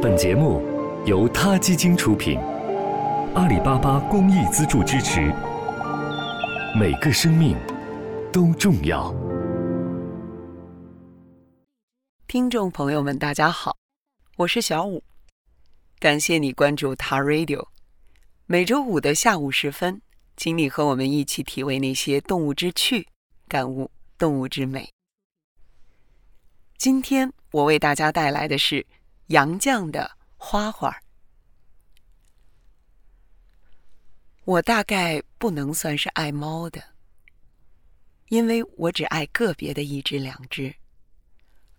本节目由他基金出品，阿里巴巴公益资助支持。每个生命都重要。听众朋友们，大家好，我是小五，感谢你关注他 Radio。每周五的下午时分，请你和我们一起体味那些动物之趣，感悟动物之美。今天我为大家带来的是杨绛的花花。我大概不能算是爱猫的，因为我只爱个别的一只两只，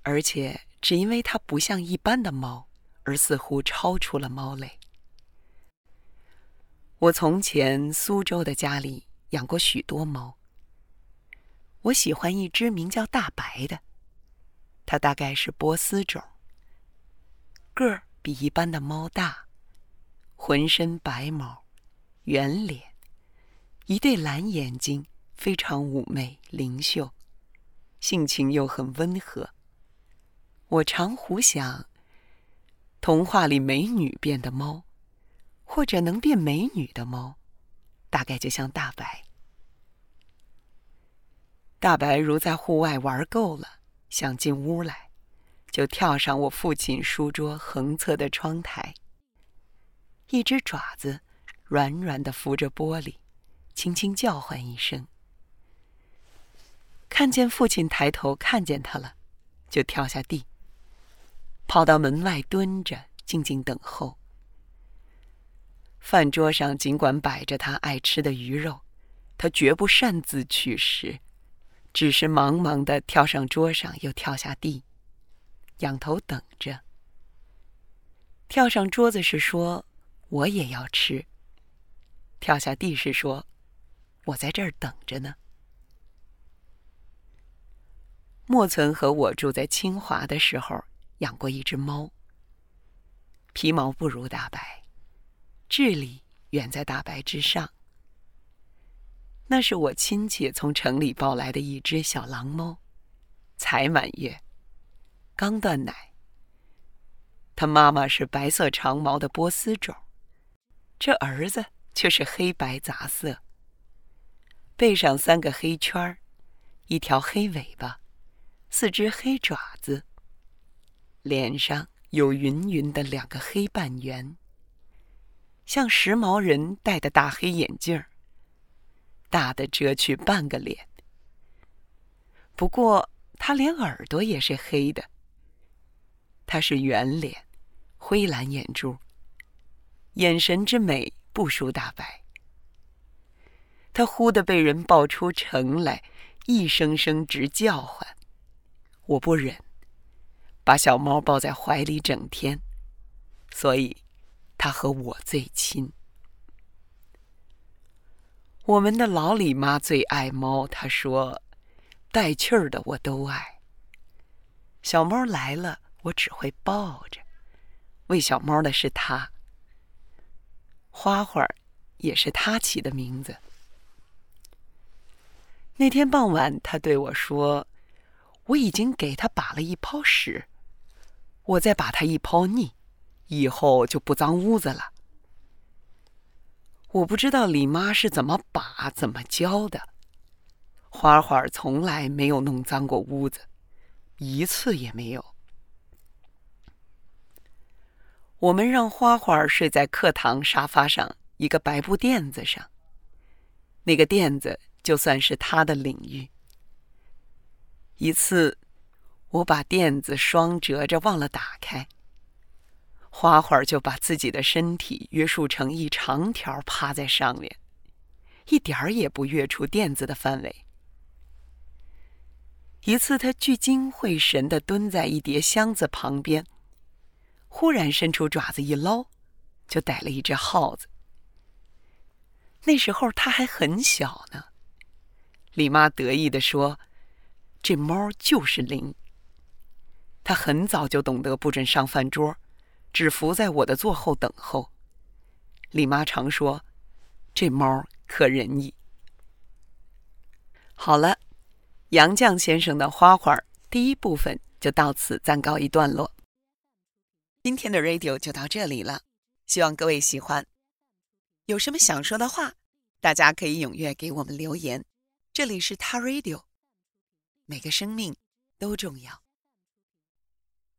而且只因为它不像一般的猫，而似乎超出了猫类。我从前苏州的家里养过许多猫，我喜欢一只名叫大白的。它大概是波斯种，个儿比一般的猫大，浑身白毛，圆脸，一对蓝眼睛，非常妩媚灵秀，性情又很温和。我常胡想，童话里美女变的猫，或者能变美女的猫，大概就像大白。大白如在户外玩够了。想进屋来，就跳上我父亲书桌横侧的窗台。一只爪子软软的扶着玻璃，轻轻叫唤一声。看见父亲抬头看见他了，就跳下地，跑到门外蹲着，静静等候。饭桌上尽管摆着他爱吃的鱼肉，他绝不擅自取食。只是忙忙的跳上桌上，又跳下地，仰头等着。跳上桌子是说我也要吃，跳下地是说我在这儿等着呢。莫存和我住在清华的时候，养过一只猫，皮毛不如大白，智力远在大白之上。那是我亲戚从城里抱来的一只小狼猫，才满月，刚断奶。他妈妈是白色长毛的波斯种，这儿子却是黑白杂色。背上三个黑圈儿，一条黑尾巴，四只黑爪子。脸上有匀匀的两个黑半圆，像时髦人戴的大黑眼镜儿。大的遮去半个脸，不过他连耳朵也是黑的。他是圆脸，灰蓝眼珠，眼神之美不输大白。他忽的被人抱出城来，一声声直叫唤，我不忍，把小猫抱在怀里整天，所以他和我最亲。我们的老李妈最爱猫，她说：“带气儿的我都爱。小猫来了，我只会抱着。喂小猫的是它，花花也是她起的名字。那天傍晚，他对我说：“我已经给他把了一泡屎，我再把它一泡腻，以后就不脏屋子了。”我不知道李妈是怎么把、怎么教的。花花从来没有弄脏过屋子，一次也没有。我们让花花睡在课堂沙发上一个白布垫子上，那个垫子就算是他的领域。一次，我把垫子双折着忘了打开。花花就把自己的身体约束成一长条，趴在上面，一点儿也不越出垫子的范围。一次，他聚精会神的蹲在一叠箱子旁边，忽然伸出爪子一捞，就逮了一只耗子。那时候他还很小呢。李妈得意的说：“这猫就是灵。”他很早就懂得不准上饭桌。只伏在我的座后等候。李妈常说：“这猫可仁义。”好了，杨绛先生的花花第一部分就到此暂告一段落。今天的 Radio 就到这里了，希望各位喜欢。有什么想说的话，大家可以踊跃给我们留言。这里是他 Radio，每个生命都重要。